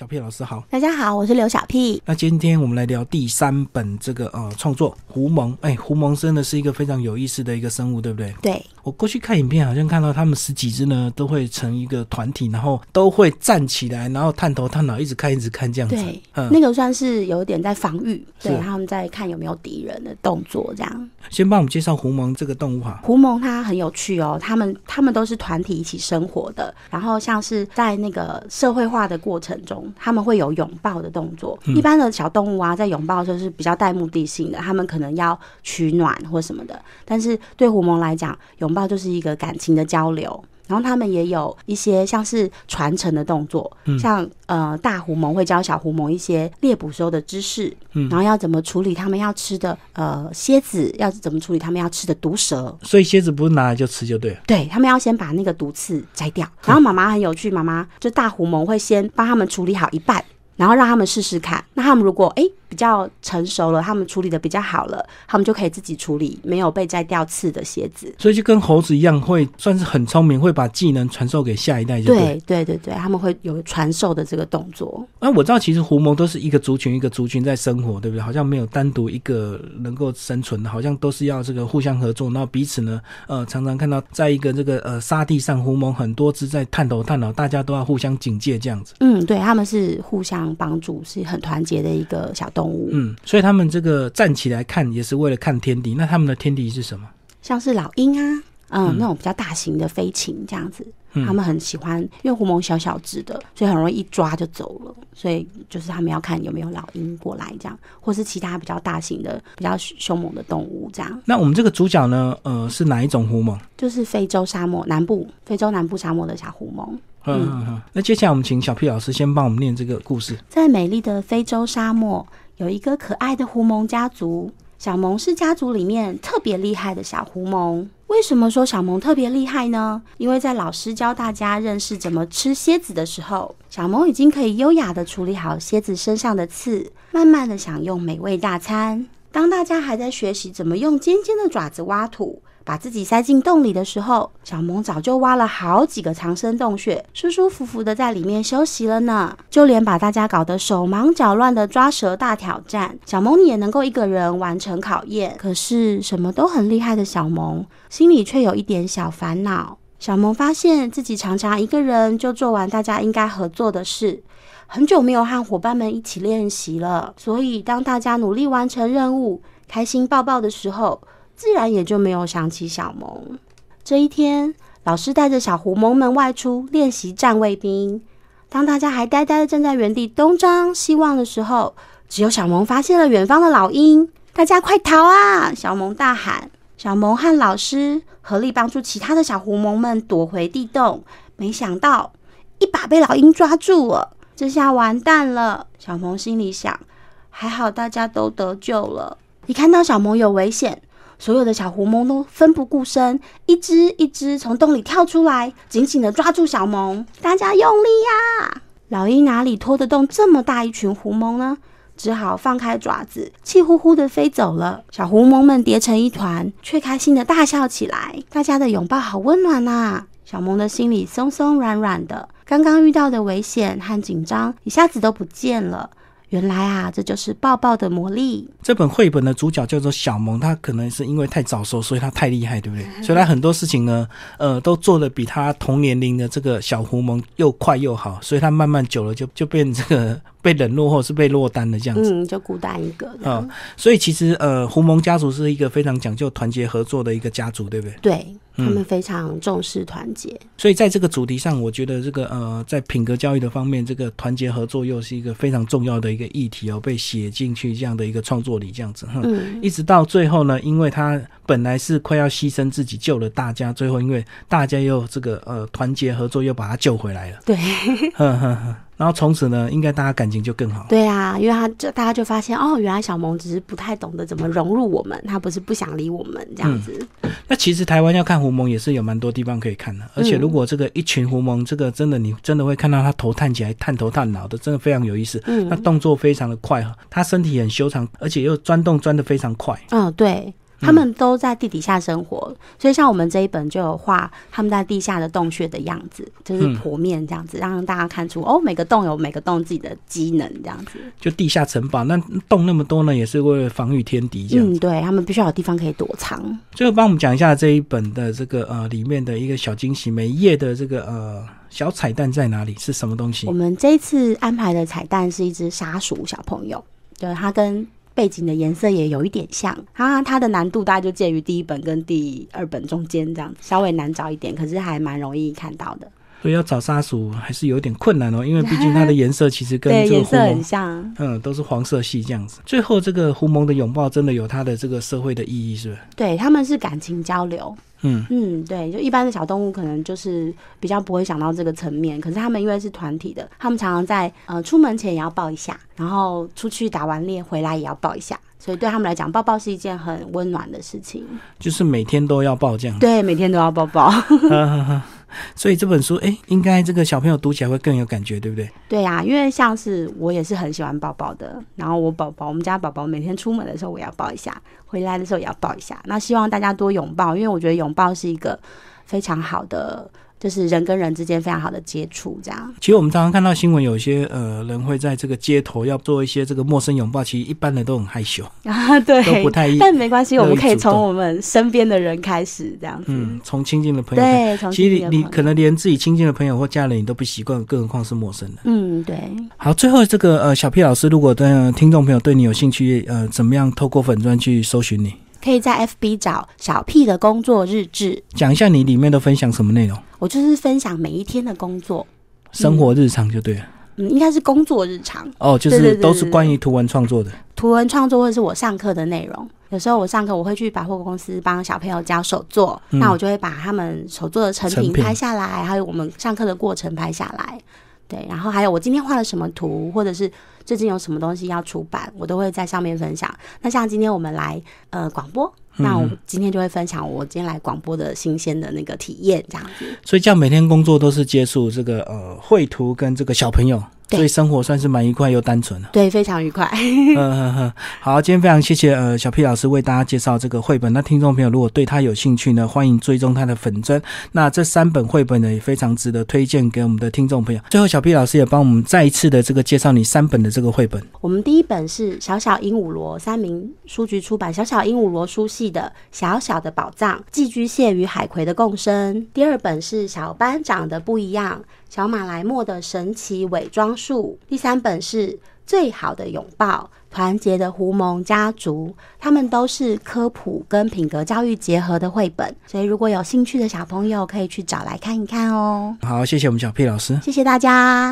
小 P 老师好，大家好，我是刘小 P。那今天我们来聊第三本这个呃创作狐獴。哎，狐獴真的是一个非常有意思的一个生物，对不对？对。我过去看影片，好像看到他们十几只呢，都会成一个团体，然后都会站起来，然后探头探脑，一直看，一直看这样子。对，那个算是有点在防御，对，他们在看有没有敌人的动作，这样。先帮我们介绍狐獴这个动物哈。狐獴它很有趣哦，他们他们都是团体一起生活的，然后像是在那个社会化的过程中，他们会有拥抱的动作。一般的小动物啊，在拥抱的时候是比较带目的性的，他们可能要取暖或什么的，但是对狐獴来讲，拥抱就是一个感。感情的交流，然后他们也有一些像是传承的动作，像呃大狐獴会教小狐獴一些猎捕时候的知识，然后要怎么处理他们要吃的呃蝎子，要怎么处理他们要吃的毒蛇。所以蝎子不是拿来就吃就对了，对他们要先把那个毒刺摘掉。然后妈妈很有趣，妈妈就大狐獴会先帮他们处理好一半，然后让他们试试看。那他们如果哎。比较成熟了，他们处理的比较好了，他们就可以自己处理没有被摘掉刺的鞋子。所以就跟猴子一样，会算是很聪明，会把技能传授给下一代。对对对对，他们会有传授的这个动作。那我知道，其实狐獴都是一个族群一个族群在生活，对不对？好像没有单独一个能够生存的，好像都是要这个互相合作，然后彼此呢，呃，常常看到在一个这个呃沙地上，狐獴很多只在探头探脑，大家都要互相警戒这样子。嗯，对，他们是互相帮助，是很团结的一个小动物。嗯，所以。他们这个站起来看也是为了看天敌，那他们的天敌是什么？像是老鹰啊，嗯，那种比较大型的飞禽这样子，他们很喜欢，因为狐獴小小只的，所以很容易一抓就走了，所以就是他们要看有没有老鹰过来这样，或是其他比较大型的、比较凶猛的动物这样。那我们这个主角呢，呃，是哪一种狐獴？就是非洲沙漠南部、非洲南部沙漠的小狐獴。嗯嗯嗯。那接下来我们请小 P 老师先帮我们念这个故事，在美丽的非洲沙漠。有一个可爱的狐獴家族，小萌是家族里面特别厉害的小狐獴。为什么说小萌特别厉害呢？因为在老师教大家认识怎么吃蝎子的时候，小萌已经可以优雅的处理好蝎子身上的刺，慢慢的享用美味大餐。当大家还在学习怎么用尖尖的爪子挖土。把自己塞进洞里的时候，小萌早就挖了好几个藏身洞穴，舒舒服服的在里面休息了呢。就连把大家搞得手忙脚乱的抓蛇大挑战，小萌也能够一个人完成考验。可是什么都很厉害的小萌，心里却有一点小烦恼。小萌发现自己常常一个人就做完大家应该合作的事，很久没有和伙伴们一起练习了。所以当大家努力完成任务，开心抱抱的时候，自然也就没有想起小萌。这一天，老师带着小狐獴们外出练习站卫兵。当大家还呆呆的站在原地东张西望的时候，只有小萌发现了远方的老鹰。大家快逃啊！小萌大喊。小萌和老师合力帮助其他的小狐獴们躲回地洞。没想到，一把被老鹰抓住了。这下完蛋了！小萌心里想。还好大家都得救了。一看到小萌有危险。所有的小狐獴都奋不顾身，一只一只从洞里跳出来，紧紧的抓住小萌。大家用力呀！老鹰哪里拖得动这么大一群狐獴呢？只好放开爪子，气呼呼的飞走了。小狐獴们叠成一团，却开心的大笑起来。大家的拥抱好温暖呐！小萌的心里松松软软的，刚刚遇到的危险和紧张一下子都不见了。原来啊，这就是抱抱的魔力。这本绘本的主角叫做小萌，他可能是因为太早熟，所以他太厉害，对不对？所以他很多事情呢，呃，都做的比他同年龄的这个小狐萌又快又好，所以他慢慢久了就就变这个 被冷落或者是被落单的这样子，嗯，就孤单一个嗯。所以其实呃，狐萌家族是一个非常讲究团结合作的一个家族，对不对？对。他们非常重视团结，所以在这个主题上，我觉得这个呃，在品格教育的方面，这个团结合作又是一个非常重要的一个议题哦，被写进去这样的一个创作里，这样子，嗯，一直到最后呢，因为他本来是快要牺牲自己救了大家，最后因为大家又这个呃团结合作，又把他救回来了，对，然后从此呢，应该大家感情就更好。对啊，因为他就大家就发现哦，原来小萌只是不太懂得怎么融入我们，他不是不想理我们这样子。那其实台湾要看狐獴也是有蛮多地方可以看的，而且如果这个一群狐獴，这个真的你真的会看到他头探起来探头探脑的，真的非常有意思。嗯，那动作非常的快，他身体很修长，而且又钻洞钻的非常快。嗯，对。他们都在地底下生活，所以像我们这一本就有画他们在地下的洞穴的样子，就是剖面这样子，让大家看出哦，每个洞有每个洞自己的机能这样子。就地下城堡，那洞那么多呢，也是为了防御天敌这样。嗯，对他们必须要有地方可以躲藏。最后帮我们讲一下这一本的这个呃里面的一个小惊喜，每一页的这个呃小彩蛋在哪里？是什么东西？我们这一次安排的彩蛋是一只沙鼠小朋友，对它跟。背景的颜色也有一点像，啊它的难度大概就介于第一本跟第二本中间这样，稍微难找一点，可是还蛮容易看到的。所以要找沙鼠还是有点困难哦，因为毕竟 它的颜色其实跟这个颜色很像，嗯，都是黄色系这样子。最后这个狐獴的拥抱真的有它的这个社会的意义，是不是？对，他们是感情交流。嗯嗯，对，就一般的小动物可能就是比较不会想到这个层面，可是他们因为是团体的，他们常常在呃出门前也要抱一下，然后出去打完猎回来也要抱一下，所以对他们来讲，抱抱是一件很温暖的事情。就是每天都要抱这样。对，每天都要抱抱。所以这本书，哎，应该这个小朋友读起来会更有感觉，对不对？对呀，因为像是我也是很喜欢宝宝的，然后我宝宝，我们家宝宝每天出门的时候我要抱一下，回来的时候也要抱一下。那希望大家多拥抱，因为我觉得拥抱是一个非常好的。就是人跟人之间非常好的接触，这样。其实我们常常看到新闻，有些呃人会在这个街头要做一些这个陌生拥抱，其实一般人都很害羞 啊，对，都不太。但没关系，我们可以从我们身边的人开始，这样子。嗯，从亲近的朋友。对，从其实你可能连自己亲近的朋友或家人你都不习惯，更何况是陌生的。嗯，对。好，最后这个呃小 P 老师，如果的听众朋友对你有兴趣，呃，怎么样透过粉砖去搜寻你？可以在 FB 找小 P 的工作日志，讲一下你里面都分享什么内容？我就是分享每一天的工作、生活日常就对了。嗯，应该是工作日常哦，就是都是关于图文创作的。图文创作或者是我上课的内容。有时候我上课我会去百货公司帮小朋友教手作，那我就会把他们手作的成品拍下来，还有我们上课的过程拍下来。对，然后还有我今天画了什么图，或者是最近有什么东西要出版，我都会在上面分享。那像今天我们来呃广播，那我今天就会分享我今天来广播的新鲜的那个体验，这样子。所以这样每天工作都是接触这个呃绘图跟这个小朋友。所以生活算是蛮愉快又单纯的，对，非常愉快。嗯好，今天非常谢谢呃小 P 老师为大家介绍这个绘本。那听众朋友如果对他有兴趣呢，欢迎追踪他的粉针。那这三本绘本呢也非常值得推荐给我们的听众朋友。最后，小 P 老师也帮我们再一次的这个介绍你三本的这个绘本。我们第一本是小小鹦鹉螺，三明书局出版，小小鹦鹉螺书系的小小的宝藏，寄居蟹与海葵的共生。第二本是小班长的不一样。小马来莫的神奇伪装术，第三本是最好的拥抱，团结的狐獴家族，他们都是科普跟品格教育结合的绘本，所以如果有兴趣的小朋友可以去找来看一看哦。好，谢谢我们小 P 老师，谢谢大家。